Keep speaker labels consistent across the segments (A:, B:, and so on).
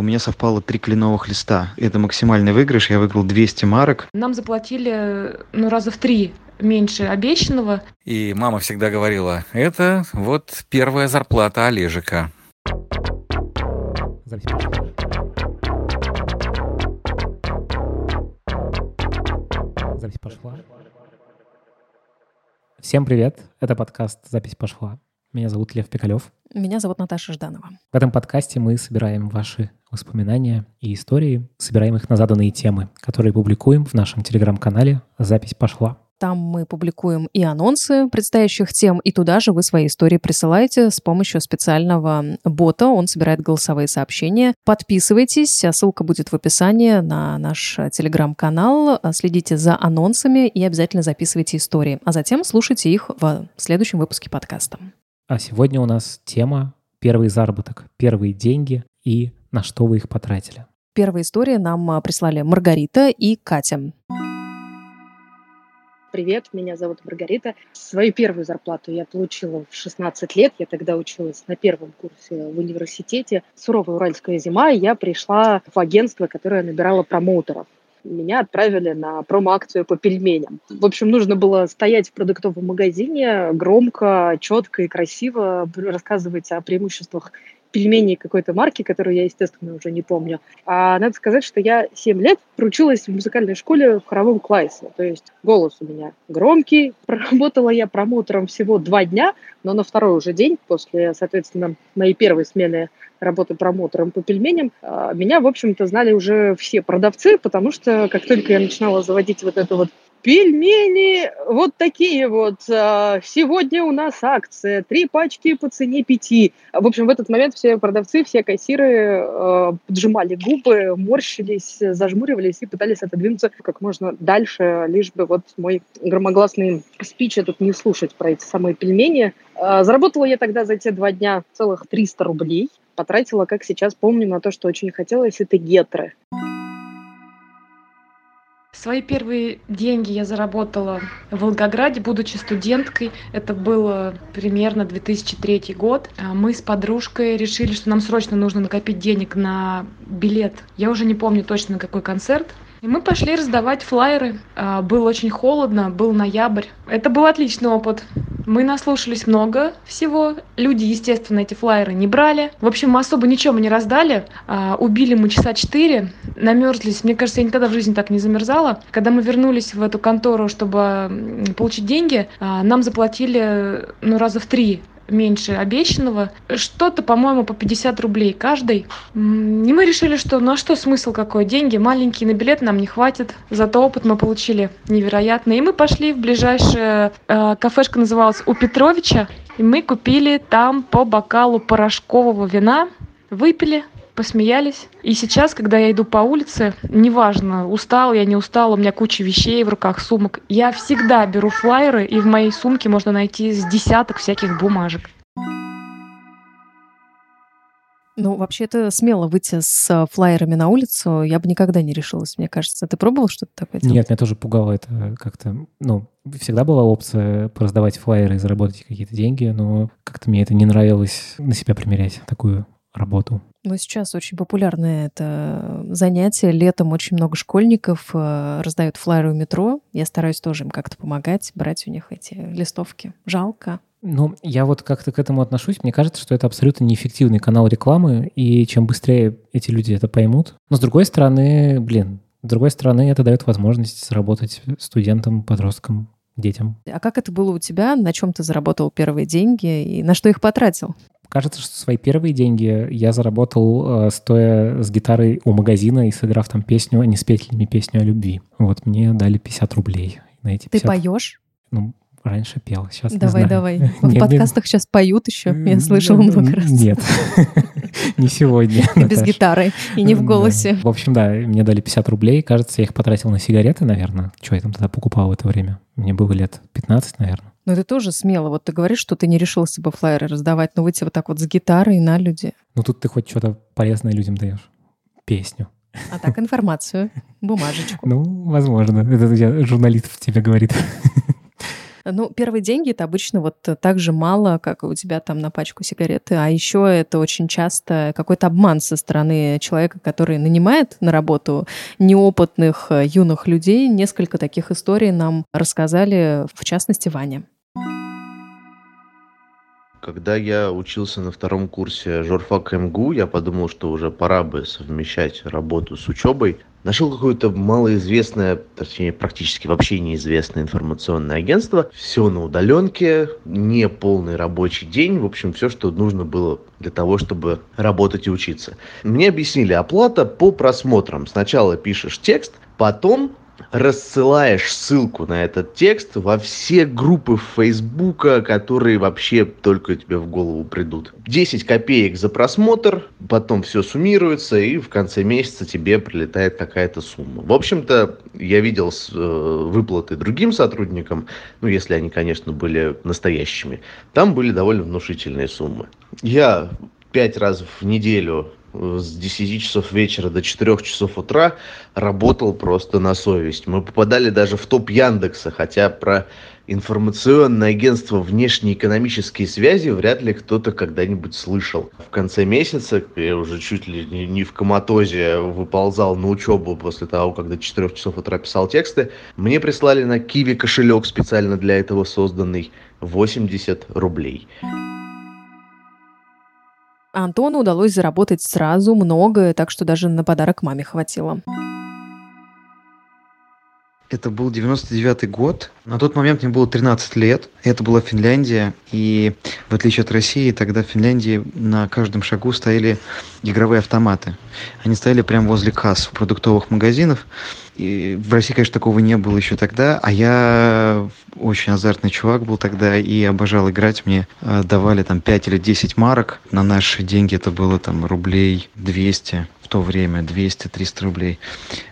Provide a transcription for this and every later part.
A: У меня совпало три кленовых листа. Это максимальный выигрыш. Я выиграл 200 марок.
B: Нам заплатили ну, раза в три меньше обещанного.
C: И мама всегда говорила, это вот первая зарплата Олежика.
D: Запись пошла. Запись пошла. Всем привет. Это подкаст «Запись пошла». Меня зовут Лев Пикалев.
E: Меня зовут Наташа Жданова.
D: В этом подкасте мы собираем ваши воспоминания и истории, собираем их на заданные темы, которые публикуем в нашем телеграм-канале «Запись пошла».
E: Там мы публикуем и анонсы предстоящих тем, и туда же вы свои истории присылаете с помощью специального бота. Он собирает голосовые сообщения. Подписывайтесь, ссылка будет в описании на наш телеграм-канал. Следите за анонсами и обязательно записывайте истории. А затем слушайте их в следующем выпуске подкаста.
D: А сегодня у нас тема «Первый заработок», «Первые деньги» и на что вы их потратили.
E: Первая история нам а, прислали Маргарита и Катя.
F: Привет, меня зовут Маргарита. Свою первую зарплату я получила в 16 лет. Я тогда училась на первом курсе в университете. Суровая уральская зима, и я пришла в агентство, которое набирало промоутеров меня отправили на промо-акцию по пельменям. В общем, нужно было стоять в продуктовом магазине громко, четко и красиво рассказывать о преимуществах пельменей какой-то марки, которую я, естественно, уже не помню. А надо сказать, что я 7 лет проучилась в музыкальной школе в хоровом классе. То есть голос у меня громкий. Проработала я промоутером всего два дня, но на второй уже день, после, соответственно, моей первой смены работы промоутером по пельменям, а, меня, в общем-то, знали уже все продавцы, потому что как только я начинала заводить вот эту вот Пельмени вот такие вот. А, сегодня у нас акция. Три пачки по цене пяти. В общем, в этот момент все продавцы, все кассиры э, поджимали губы, морщились, зажмуривались и пытались отодвинуться как можно дальше, лишь бы вот мой громогласный спич этот не слушать про эти самые пельмени. Э, заработала я тогда за те два дня целых 300 рублей. Потратила, как сейчас помню, на то, что очень хотелось, это гетры.
B: Свои первые деньги я заработала в Волгограде, будучи студенткой. Это было примерно 2003 год. А мы с подружкой решили, что нам срочно нужно накопить денег на билет. Я уже не помню точно на какой концерт. И мы пошли раздавать флайеры. А, было очень холодно, был ноябрь. Это был отличный опыт. Мы наслушались много всего. Люди, естественно, эти флайеры не брали. В общем, мы особо ничего мы не раздали. А, убили мы часа четыре, намерзлись. Мне кажется, я никогда в жизни так не замерзала. Когда мы вернулись в эту контору, чтобы получить деньги, а, нам заплатили ну, раза в три меньше обещанного. Что-то, по-моему, по 50 рублей каждый. И мы решили, что ну а что смысл какой? Деньги маленькие, на билет нам не хватит. Зато опыт мы получили невероятный. И мы пошли в ближайшее э, кафешка называлась у Петровича. И мы купили там по бокалу порошкового вина. Выпили, посмеялись. И сейчас, когда я иду по улице, неважно, устал я, не устал, у меня куча вещей в руках, сумок, я всегда беру флайеры, и в моей сумке можно найти с десяток всяких бумажек.
E: Ну, вообще, это смело выйти с флайерами на улицу. Я бы никогда не решилась, мне кажется. Ты пробовал что-то такое
D: делать? Нет, меня тоже пугало это как-то... Ну, всегда была опция пораздавать флайеры и заработать какие-то деньги, но как-то мне это не нравилось на себя примерять, такую работу.
E: Ну, сейчас очень популярное это занятие. Летом очень много школьников э, раздают флайеры у метро. Я стараюсь тоже им как-то помогать, брать у них эти листовки. Жалко.
D: Ну, я вот как-то к этому отношусь. Мне кажется, что это абсолютно неэффективный канал рекламы, и чем быстрее эти люди это поймут. Но с другой стороны, блин, с другой стороны, это дает возможность сработать студентам, подросткам, детям.
E: А как это было у тебя? На чем ты заработал первые деньги и на что их потратил?
D: Кажется, что свои первые деньги я заработал, э, стоя с гитарой у магазина и сыграв там песню, а не с петлями песню о любви. Вот мне дали 50 рублей на эти 50.
E: Ты поешь?
D: Ну, раньше пел, сейчас
E: Давай,
D: не знаю.
E: давай. В подкастах сейчас поют еще, я слышала много раз.
D: Нет, не сегодня.
E: И без гитары, и не в голосе.
D: В общем, да, мне дали 50 рублей. Кажется, я их потратил на сигареты, наверное. Что я там тогда покупал в это время? Мне было лет 15, наверное.
E: Но это тоже смело. Вот ты говоришь, что ты не решился бы флайеры раздавать, но выйти вот так вот с гитарой на люди.
D: Ну тут ты хоть что-то полезное людям даешь. Песню.
E: А так информацию, бумажечку.
D: Ну, возможно. Это я, журналист в тебе говорит.
E: Ну, первые деньги это обычно вот так же мало, как у тебя там на пачку сигареты, а еще это очень часто какой-то обман со стороны человека, который нанимает на работу неопытных э, юных людей. Несколько таких историй нам рассказали, в частности, Ваня.
G: Когда я учился на втором курсе журфака МГУ, я подумал, что уже пора бы совмещать работу с учебой. Нашел какое-то малоизвестное, точнее практически вообще неизвестное информационное агентство. Все на удаленке, не полный рабочий день. В общем, все, что нужно было для того, чтобы работать и учиться. Мне объяснили, оплата по просмотрам. Сначала пишешь текст, потом рассылаешь ссылку на этот текст во все группы Фейсбука, которые вообще только тебе в голову придут. 10 копеек за просмотр, потом все суммируется, и в конце месяца тебе прилетает какая-то сумма. В общем-то, я видел э, выплаты другим сотрудникам, ну, если они, конечно, были настоящими, там были довольно внушительные суммы. Я пять раз в неделю с 10 часов вечера до 4 часов утра работал просто на совесть. Мы попадали даже в топ Яндекса, хотя про информационное агентство внешнеэкономические связи вряд ли кто-то когда-нибудь слышал. В конце месяца, я уже чуть ли не в коматозе выползал на учебу после того, до 4 часов утра писал тексты, мне прислали на Киви кошелек специально для этого созданный 80 рублей.
E: Антону удалось заработать сразу много, так что даже на подарок маме хватило.
A: Это был 99 год. На тот момент мне было 13 лет. Это была Финляндия. И в отличие от России, тогда в Финляндии на каждом шагу стояли игровые автоматы. Они стояли прямо возле касс продуктовых магазинов. И в России, конечно, такого не было еще тогда, а я очень азартный чувак был тогда и обожал играть. Мне э, давали там 5 или 10 марок. На наши деньги это было там рублей 200 в то время, 200-300 рублей.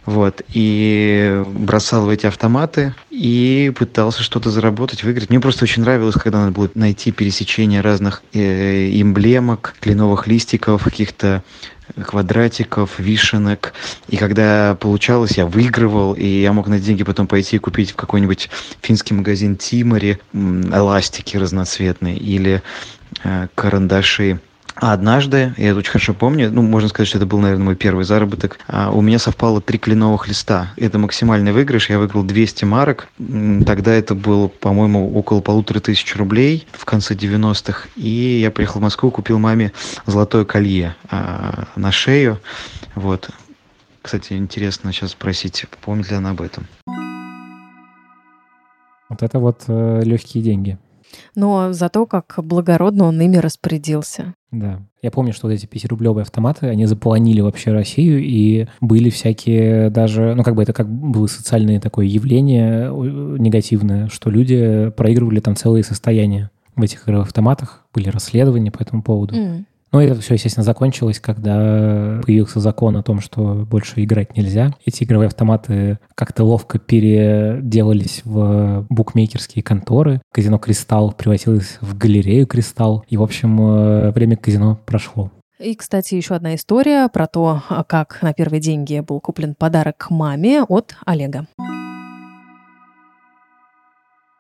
A: Вот. И бросал в эти автоматы и пытался что-то заработать, выиграть. Мне просто очень нравилось, когда надо было найти пересечение разных э, эмблемок, кленовых листиков, каких-то квадратиков, вишенок. И когда получалось, я выигрывал, и я мог на деньги потом пойти и купить в какой-нибудь финский магазин Тимори эластики разноцветные или э, карандаши а однажды, я это очень хорошо помню, ну, можно сказать, что это был, наверное, мой первый заработок, а у меня совпало три кленовых листа. Это максимальный выигрыш, я выиграл 200 марок. Тогда это было, по-моему, около полутора тысяч рублей в конце 90-х. И я приехал в Москву, купил маме золотое колье а, на шею. Вот. Кстати, интересно сейчас спросить, помнит ли она об этом.
D: Вот это вот э, легкие деньги.
E: Но зато как благородно он ими распорядился.
D: Да. Я помню, что вот эти 5-рублевые автоматы, они заполонили вообще Россию, и были всякие даже, ну, как бы это как было социальное такое явление негативное, что люди проигрывали там целые состояния в этих игровых автоматах, были расследования по этому поводу. Mm. Но это все, естественно, закончилось, когда появился закон о том, что больше играть нельзя. Эти игровые автоматы как-то ловко переделались в букмекерские конторы. Казино «Кристалл» превратилось в галерею «Кристалл». И, в общем, э, время казино прошло.
E: И, кстати, еще одна история про то, как на первые деньги был куплен подарок маме от Олега.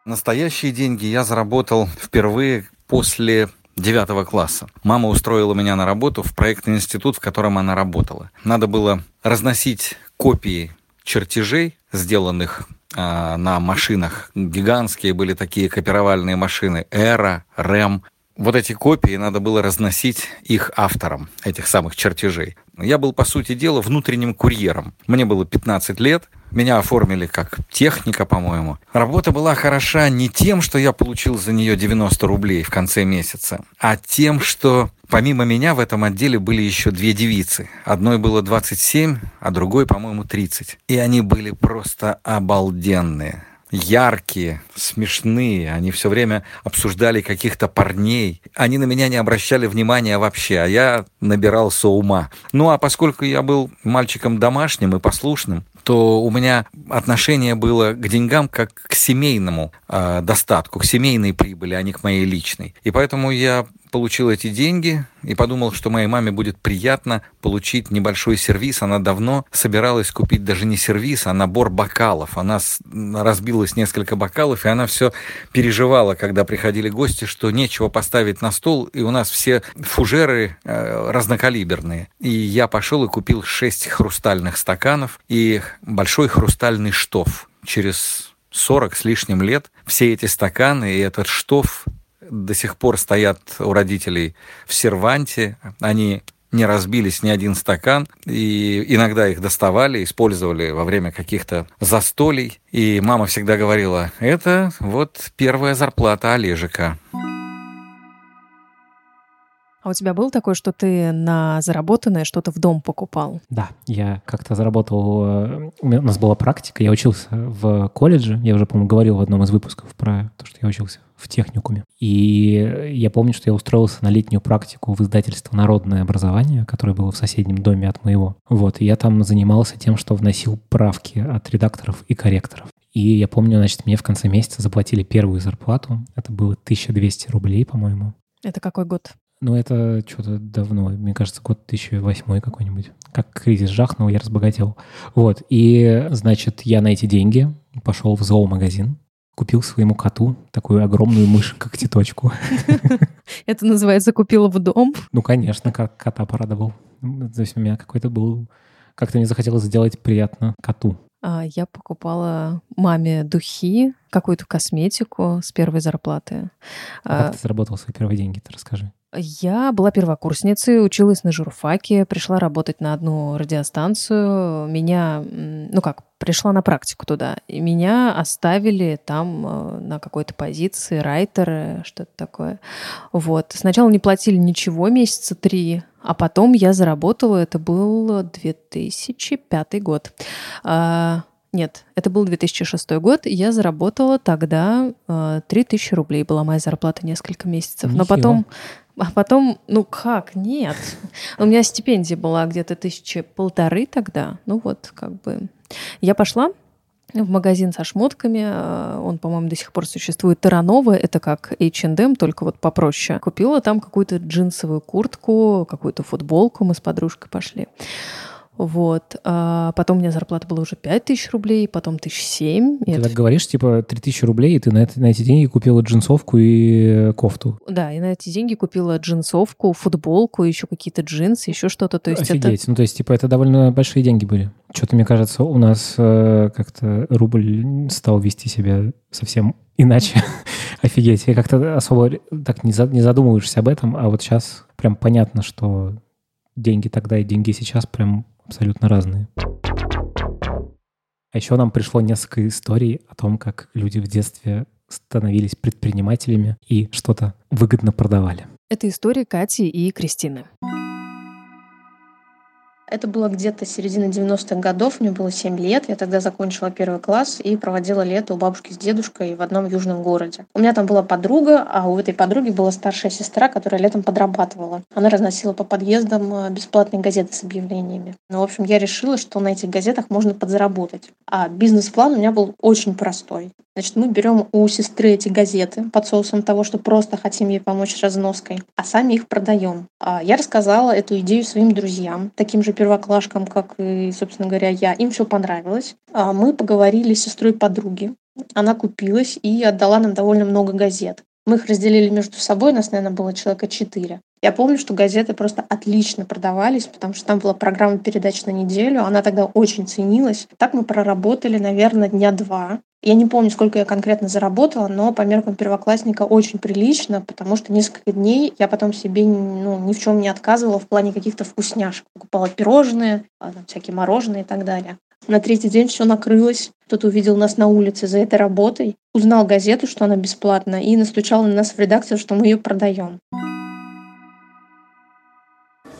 C: Настоящие деньги я заработал впервые после девятого класса. Мама устроила меня на работу в проектный институт, в котором она работала. Надо было разносить копии чертежей, сделанных э, на машинах. Гигантские были такие копировальные машины. Эра, Рэм. Вот эти копии надо было разносить их авторам, этих самых чертежей. Я был, по сути дела, внутренним курьером. Мне было 15 лет, меня оформили как техника, по-моему. Работа была хороша не тем, что я получил за нее 90 рублей в конце месяца, а тем, что помимо меня в этом отделе были еще две девицы. Одной было 27, а другой, по-моему, 30. И они были просто обалденные яркие, смешные. Они все время обсуждали каких-то парней. Они на меня не обращали внимания вообще, а я набирался ума. Ну а поскольку я был мальчиком домашним и послушным, то у меня отношение было к деньгам как к семейному э, достатку, к семейной прибыли, а не к моей личной. И поэтому я получил эти деньги и подумал, что моей маме будет приятно получить небольшой сервис. Она давно собиралась купить даже не сервис, а набор бокалов. Она разбилась несколько бокалов, и она все переживала, когда приходили гости, что нечего поставить на стол, и у нас все фужеры э, разнокалиберные. И я пошел и купил шесть хрустальных стаканов и большой хрустальный штоф. Через 40 с лишним лет все эти стаканы и этот штоф до сих пор стоят у родителей в серванте. Они не разбились ни один стакан, и иногда их доставали, использовали во время каких-то застолий. И мама всегда говорила, это вот первая зарплата Олежика.
E: А у тебя был такой, что ты на заработанное что-то в дом покупал?
D: Да, я как-то заработал... Э, у, меня, у нас была практика, я учился в колледже, я уже, по-моему, говорил в одном из выпусков про то, что я учился в техникуме. И я помню, что я устроился на летнюю практику в издательство «Народное образование», которое было в соседнем доме от моего. Вот, и я там занимался тем, что вносил правки от редакторов и корректоров. И я помню, значит, мне в конце месяца заплатили первую зарплату. Это было 1200 рублей, по-моему.
E: Это какой год?
D: Ну, это что-то давно, мне кажется, год 2008 какой-нибудь. Как кризис жахнул, я разбогател. Вот, и, значит, я на эти деньги пошел в зоомагазин, купил своему коту такую огромную мышь, как теточку.
E: Это называется «купил в дом»?
D: Ну, конечно, как кота порадовал. То есть у меня какой-то был... Как-то мне захотелось сделать приятно коту.
E: А, я покупала маме духи, какую-то косметику с первой зарплаты.
D: А как а, ты заработал свои первые деньги, ты расскажи.
E: Я была первокурсницей, училась на журфаке, пришла работать на одну радиостанцию. Меня, ну как, пришла на практику туда. И меня оставили там э, на какой-то позиции, райтер, что-то такое. Вот. Сначала не платили ничего месяца три, а потом я заработала, это был 2005 год. А, нет, это был 2006 год, и я заработала тогда э, 3000 рублей, была моя зарплата несколько месяцев. Но потом а потом, ну как, нет. У меня стипендия была где-то тысячи полторы тогда. Ну вот, как бы. Я пошла в магазин со шмотками. Э, он, по-моему, до сих пор существует. Таранова. Это как H&M, только вот попроще. Купила там какую-то джинсовую куртку, какую-то футболку. Мы с подружкой пошли. Вот. А потом у меня зарплата была уже 5 тысяч рублей, потом тысяч семь.
D: Ты это... так говоришь, типа, 3 тысячи рублей, и ты на, это, на эти деньги купила джинсовку и кофту.
E: Да, и на эти деньги купила джинсовку, футболку, еще какие-то джинсы, еще что-то. То есть
D: Офигеть.
E: Это...
D: Ну, то есть, типа, это довольно большие деньги были. Что-то, мне кажется, у нас э, как-то рубль стал вести себя совсем иначе. Офигеть. Я как-то особо так не, за, не задумываешься об этом, а вот сейчас прям понятно, что деньги тогда и деньги сейчас прям абсолютно разные. А еще нам пришло несколько историй о том, как люди в детстве становились предпринимателями и что-то выгодно продавали.
E: Это история Кати и Кристины.
H: Это было где-то середина 90-х годов, мне было 7 лет, я тогда закончила первый класс и проводила лето у бабушки с дедушкой в одном южном городе. У меня там была подруга, а у этой подруги была старшая сестра, которая летом подрабатывала. Она разносила по подъездам э, бесплатные газеты с объявлениями. Ну, в общем, я решила, что на этих газетах можно подзаработать. А бизнес-план у меня был очень простой. Значит, мы берем у сестры эти газеты под соусом того, что просто хотим ей помочь с разноской, а сами их продаем. А я рассказала эту идею своим друзьям, таким же первоклашкам, как и, собственно говоря, я. Им все понравилось. А мы поговорили с сестрой подруги. Она купилась и отдала нам довольно много газет. Мы их разделили между собой, нас, наверное, было человека четыре. Я помню, что газеты просто отлично продавались, потому что там была программа передач на неделю, она тогда очень ценилась. Так мы проработали, наверное, дня два. Я не помню, сколько я конкретно заработала, но по меркам первоклассника очень прилично, потому что несколько дней я потом себе ну, ни в чем не отказывала в плане каких-то вкусняшек. Покупала пирожные, а, всякие мороженые и так далее. На третий день все накрылось. Кто-то увидел нас на улице за этой работой, узнал газету, что она бесплатна, и настучал на нас в редакцию, что мы ее продаем.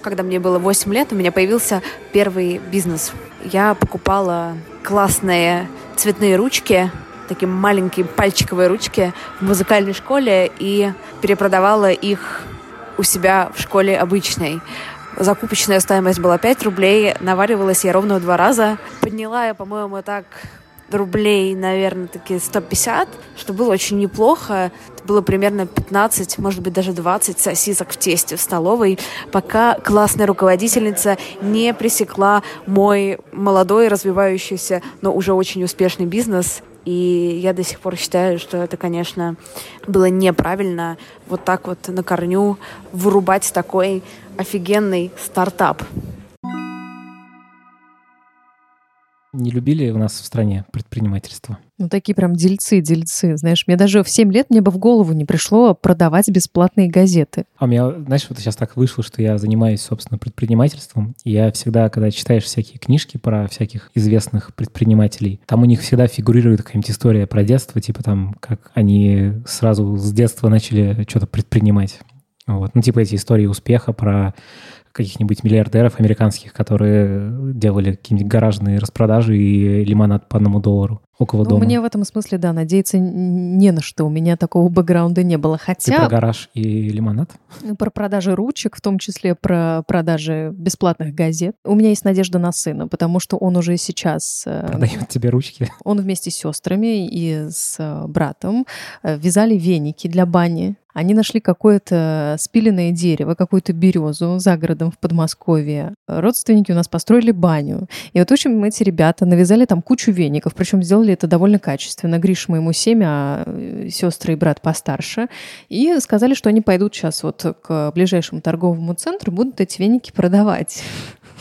I: Когда мне было 8 лет, у меня появился первый бизнес. Я покупала классные цветные ручки, такие маленькие пальчиковые ручки в музыкальной школе и перепродавала их у себя в школе обычной. Закупочная стоимость была 5 рублей, наваривалась я ровно в два раза. Подняла я, по-моему, так рублей, наверное, таки 150, что было очень неплохо. Это было примерно 15, может быть, даже 20 сосисок в тесте в столовой, пока классная руководительница не пресекла мой молодой, развивающийся, но уже очень успешный бизнес. И я до сих пор считаю, что это, конечно, было неправильно вот так вот на корню вырубать такой офигенный стартап.
D: Не любили у нас в стране предпринимательство?
E: Ну, такие прям дельцы, дельцы. Знаешь, мне даже в 7 лет мне бы в голову не пришло продавать бесплатные газеты.
D: А у меня, знаешь, вот сейчас так вышло, что я занимаюсь, собственно, предпринимательством. И я всегда, когда читаешь всякие книжки про всяких известных предпринимателей, там у них всегда фигурирует какая-нибудь история про детство, типа там, как они сразу с детства начали что-то предпринимать. Вот. Ну, типа эти истории успеха про каких-нибудь миллиардеров американских, которые делали какие-нибудь гаражные распродажи и лимонад по одному доллару около
E: ну,
D: дома.
E: Мне в этом смысле, да, надеяться не на что. У меня такого бэкграунда не было. Хотя...
D: Ты про гараж и лимонад?
E: Ну, про продажи ручек, в том числе про продажи бесплатных газет. У меня есть надежда на сына, потому что он уже сейчас...
D: Э, Продает тебе ручки?
E: Он вместе с сестрами и с э, братом э, вязали веники для бани. Они нашли какое-то спиленное дерево, какую-то березу за городом в Подмосковье. Родственники у нас построили баню. И вот, в общем, эти ребята навязали там кучу веников, причем сделали это довольно качественно. Гриш моему семя, а э, сестры и брат постарше. И сказали, что они пойдут сейчас вот к ближайшему торговому центру, будут эти веники продавать.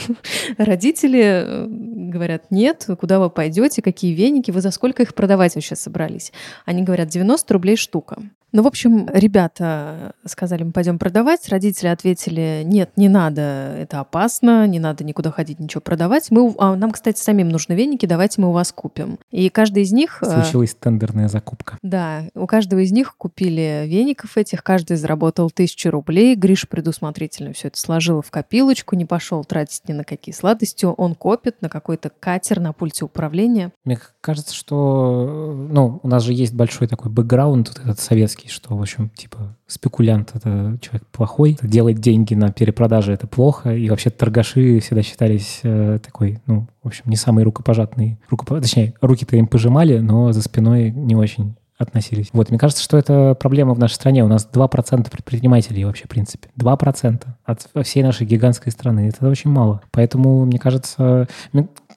E: Родители э, говорят, нет, куда вы пойдете, какие веники, вы за сколько их продавать вообще собрались? Они говорят, 90 рублей штука. Ну, в общем, ребята сказали, мы пойдем продавать. Родители ответили, нет, не надо, это опасно, не надо никуда ходить, ничего продавать. Мы, а нам, кстати, самим нужны веники, давайте мы у вас купим. И каждый из них...
D: Э, Случилась тендерная закупка.
E: Да, у каждого из них купили веников этих, каждый заработал тысячу рублей. Гриш предусмотрительно все это сложил в копилочку, не пошел тратить ни на какие сладости. Он копит на какой-то катер на пульте управления.
D: Мне кажется, что ну, у нас же есть большой такой бэкграунд вот этот советский, что, в общем, типа, спекулянт — это человек плохой, делать деньги на перепродаже — это плохо, и вообще торгаши всегда считались э, такой, ну, в общем, не самый рукопожатный, рукоп... точнее, руки-то им пожимали, но за спиной не очень относились. Вот, мне кажется, что это проблема в нашей стране. У нас 2% предпринимателей вообще, в принципе. 2% от всей нашей гигантской страны. Это очень мало. Поэтому, мне кажется,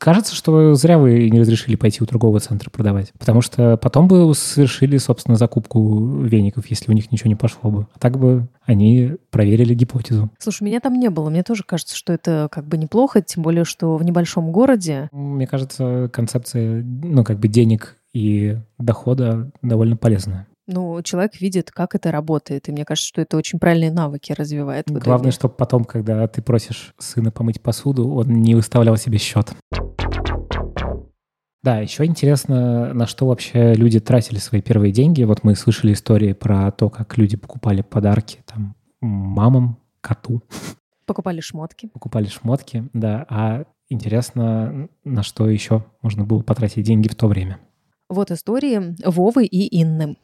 D: кажется, что зря вы не разрешили пойти у другого центра продавать. Потому что потом бы совершили, собственно, закупку веников, если у них ничего не пошло бы. А так бы они проверили гипотезу.
E: Слушай, меня там не было. Мне тоже кажется, что это как бы неплохо, тем более, что в небольшом городе...
D: Мне кажется, концепция, ну, как бы денег и дохода довольно полезная.
E: Ну, человек видит, как это работает, и мне кажется, что это очень правильные навыки развивает.
D: Главное, чтобы потом, когда ты просишь сына помыть посуду, он не выставлял себе счет. Да, еще интересно, на что вообще люди тратили свои первые деньги. Вот мы слышали истории про то, как люди покупали подарки там мамам, коту.
E: Покупали шмотки.
D: Покупали шмотки, да. А интересно, на что еще можно было потратить деньги в то время.
E: Вот истории Вовы и Инны.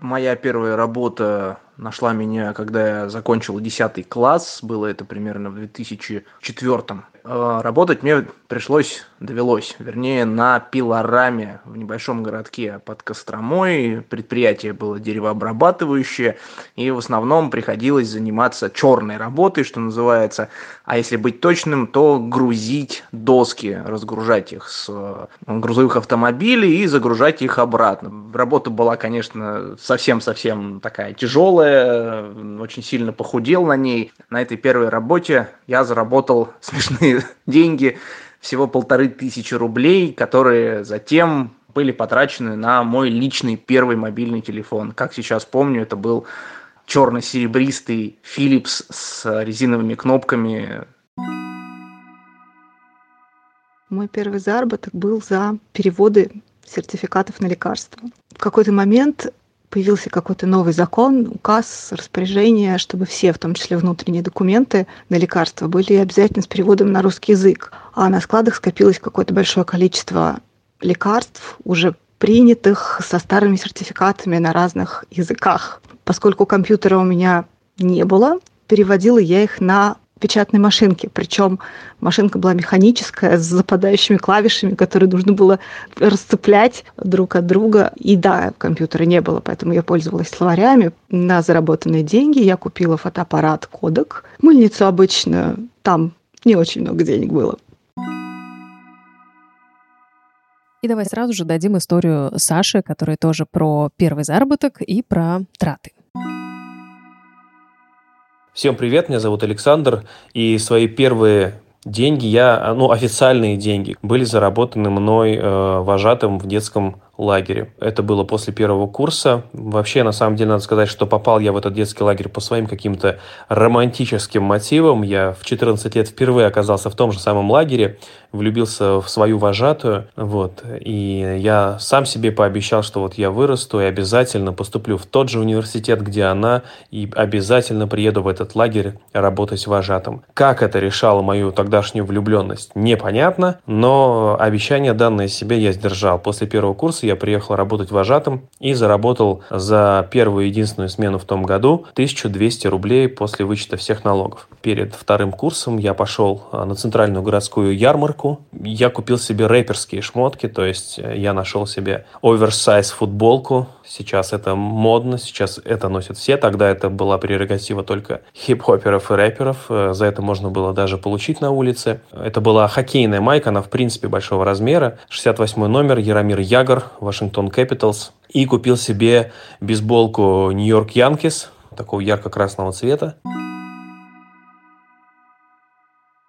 J: Моя первая работа нашла меня, когда я закончил 10 класс. Было это примерно в 2004. Э, работать мне пришлось, довелось, вернее, на пилораме в небольшом городке под Костромой. Предприятие было деревообрабатывающее, и в основном приходилось заниматься черной работой, что называется. А если быть точным, то грузить доски, разгружать их с э, грузовых автомобилей и загружать их обратно. Работа была, конечно, совсем-совсем такая тяжелая, очень сильно похудел на ней. На этой первой работе я заработал смешные деньги, всего полторы тысячи рублей, которые затем были потрачены на мой личный первый мобильный телефон. Как сейчас помню, это был черно-серебристый Philips с резиновыми кнопками.
K: Мой первый заработок был за переводы сертификатов на лекарства. В какой-то момент появился какой-то новый закон, указ, распоряжение, чтобы все, в том числе внутренние документы на лекарства, были обязательно с переводом на русский язык. А на складах скопилось какое-то большое количество лекарств, уже принятых со старыми сертификатами на разных языках. Поскольку компьютера у меня не было, переводила я их на печатной машинки. Причем машинка была механическая, с западающими клавишами, которые нужно было расцеплять друг от друга. И да, компьютера не было, поэтому я пользовалась словарями. На заработанные деньги я купила фотоаппарат Кодек, мыльницу обычно. Там не очень много денег было.
E: И давай сразу же дадим историю Саши, которая тоже про первый заработок и про траты.
L: Всем привет, меня зовут Александр, и свои первые деньги я, ну, официальные деньги, были заработаны мной э, вожатым в детском лагере. Это было после первого курса. Вообще, на самом деле, надо сказать, что попал я в этот детский лагерь по своим каким-то романтическим мотивам. Я в 14 лет впервые оказался в том же самом лагере, влюбился в свою вожатую, вот, и я сам себе пообещал, что вот я вырасту и обязательно поступлю в тот же университет, где она, и обязательно приеду в этот лагерь работать вожатым. Как это решало мою тогдашнюю влюбленность, непонятно, но обещание данное себе я сдержал. После первого курса я приехал работать вожатым и заработал за первую единственную смену в том году 1200 рублей после вычета всех налогов. Перед вторым курсом я пошел а, на центральную городскую ярмарку. Я купил себе рэперские шмотки, то есть э, я нашел себе оверсайз футболку. Сейчас это модно, сейчас это носят все. Тогда это была прерогатива только хип-хоперов и рэперов. Э, за это можно было даже получить на улице. Это была хоккейная майка, она в принципе большого размера. 68 номер, Яромир Ягор, Вашингтон Capitals. И купил себе бейсболку Нью-Йорк Янкис, такого ярко-красного цвета.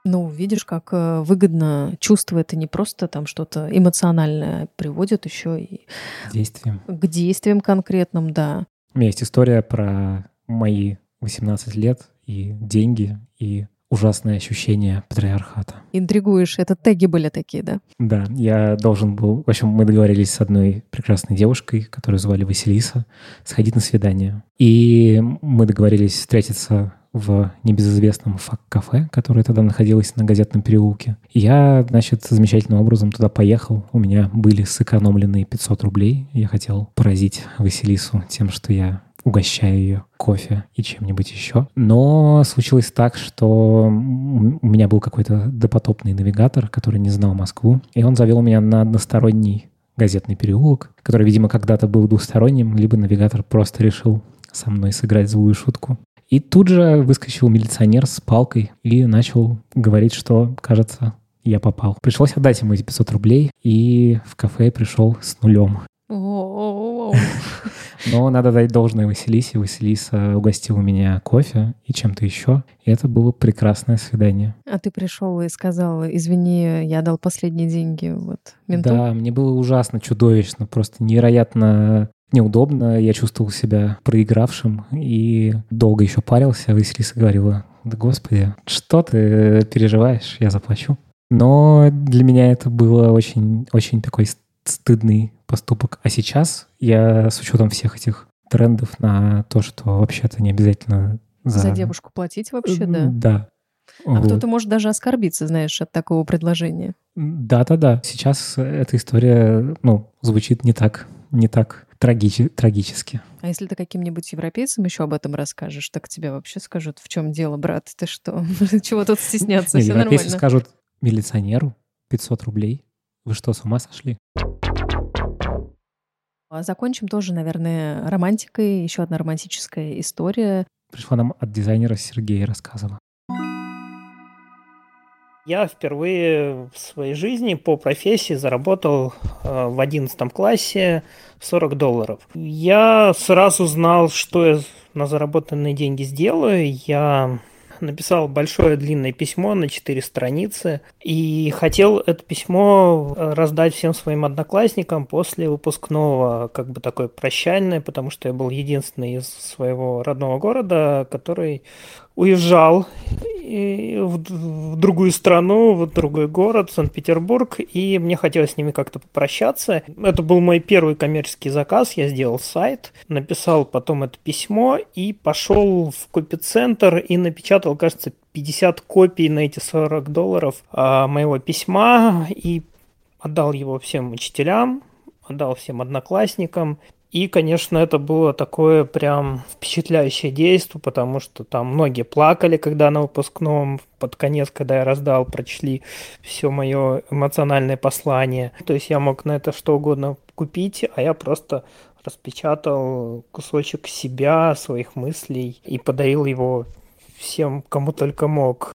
E: Ну, видишь, как э, выгодно чувство это не просто там что-то эмоциональное приводит еще и
D: действиям.
E: к действиям конкретным, да.
D: У меня есть история про мои 18 лет и деньги, и ужасное ощущение патриархата.
E: Интригуешь, это теги были такие, да?
D: Да, я должен был... В общем, мы договорились с одной прекрасной девушкой, которую звали Василиса, сходить на свидание. И мы договорились встретиться в небезызвестном фак-кафе, которое тогда находилось на Газетном переулке. Я, значит, замечательным образом туда поехал. У меня были сэкономленные 500 рублей. Я хотел поразить Василису тем, что я угощаю ее кофе и чем-нибудь еще. Но случилось так, что у меня был какой-то допотопный навигатор, который не знал Москву, и он завел меня на односторонний газетный переулок, который, видимо, когда-то был двусторонним, либо навигатор просто решил со мной сыграть злую шутку. И тут же выскочил милиционер с палкой и начал говорить, что, кажется, я попал. Пришлось отдать ему эти 500 рублей, и в кафе пришел с нулем. Но надо дать должное Василисе. Василиса угостила меня кофе и чем-то еще. И это было прекрасное свидание.
E: А ты пришел и сказал, извини, я дал последние деньги вот менту?
D: Да, мне было ужасно чудовищно, просто невероятно неудобно. Я чувствовал себя проигравшим и долго еще парился. Василиса говорила, да господи, что ты переживаешь, я заплачу. Но для меня это было очень, очень такой стыдный поступок. А сейчас я с учетом всех этих трендов на то, что вообще-то не обязательно
E: за... За девушку платить вообще, да?
D: Да.
E: А вот. кто-то может даже оскорбиться, знаешь, от такого предложения.
D: Да-да-да. Сейчас эта история, ну, звучит не так, не так трагичи, трагически.
E: А если ты каким-нибудь европейцам еще об этом расскажешь, так тебе вообще скажут, в чем дело, брат, ты что? Чего тут стесняться?
D: Нет, европейцы нормально. скажут милиционеру 500 рублей. Вы что, с ума сошли?
E: А закончим тоже, наверное, романтикой. Еще одна романтическая история.
D: Пришла нам от дизайнера Сергея рассказывала.
M: Я впервые в своей жизни по профессии заработал э, в 11 классе 40 долларов. Я сразу знал, что я на заработанные деньги сделаю. Я написал большое длинное письмо на 4 страницы и хотел это письмо э, раздать всем своим одноклассникам после выпускного, как бы такое прощальное, потому что я был единственный из своего родного города, который уезжал в, другую страну, в другой город, Санкт-Петербург, и мне хотелось с ними как-то попрощаться. Это был мой первый коммерческий заказ, я сделал сайт, написал потом это письмо и пошел в копицентр и напечатал, кажется, 50 копий на эти 40 долларов а, моего письма и отдал его всем учителям, отдал всем одноклассникам. И, конечно, это было такое прям впечатляющее действие, потому что там многие плакали, когда на выпускном под конец, когда я раздал, прочли все мое эмоциональное послание. То есть я мог на это что угодно купить, а я просто распечатал кусочек себя, своих мыслей и подарил его всем, кому только мог.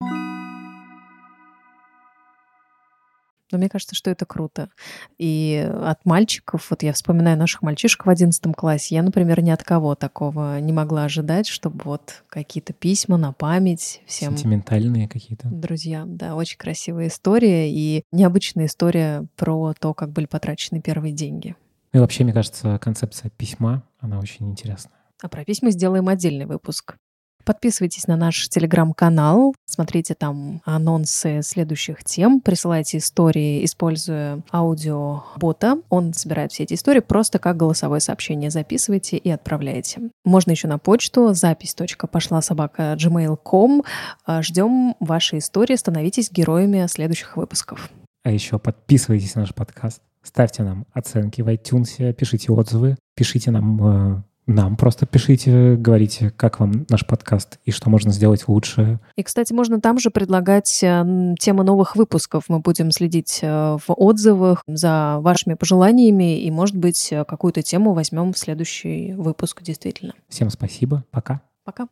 E: Но мне кажется, что это круто. И от мальчиков, вот я вспоминаю наших мальчишек в одиннадцатом классе, я, например, ни от кого такого не могла ожидать, чтобы вот какие-то письма на память всем.
D: Сентиментальные какие-то.
E: Друзьям, да, очень красивая история и необычная история про то, как были потрачены первые деньги.
D: И вообще, мне кажется, концепция письма, она очень интересная.
E: А про письма сделаем отдельный выпуск. Подписывайтесь на наш телеграм-канал, смотрите там анонсы следующих тем, присылайте истории, используя аудиобота. Он собирает все эти истории просто как голосовое сообщение. Записывайте и отправляйте. Можно еще на почту запись.пошла собака. Ждем ваши истории, становитесь героями следующих выпусков.
D: А еще подписывайтесь на наш подкаст, ставьте нам оценки в iTunes, пишите отзывы, пишите нам э, нам просто пишите, говорите, как вам наш подкаст и что можно сделать лучше.
E: И, кстати, можно там же предлагать э, темы новых выпусков. Мы будем следить э, в отзывах за вашими пожеланиями и, может быть, э, какую-то тему возьмем в следующий выпуск, действительно.
D: Всем спасибо. Пока.
E: Пока.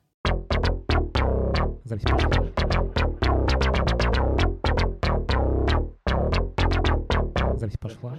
D: Запись. Запись пошла.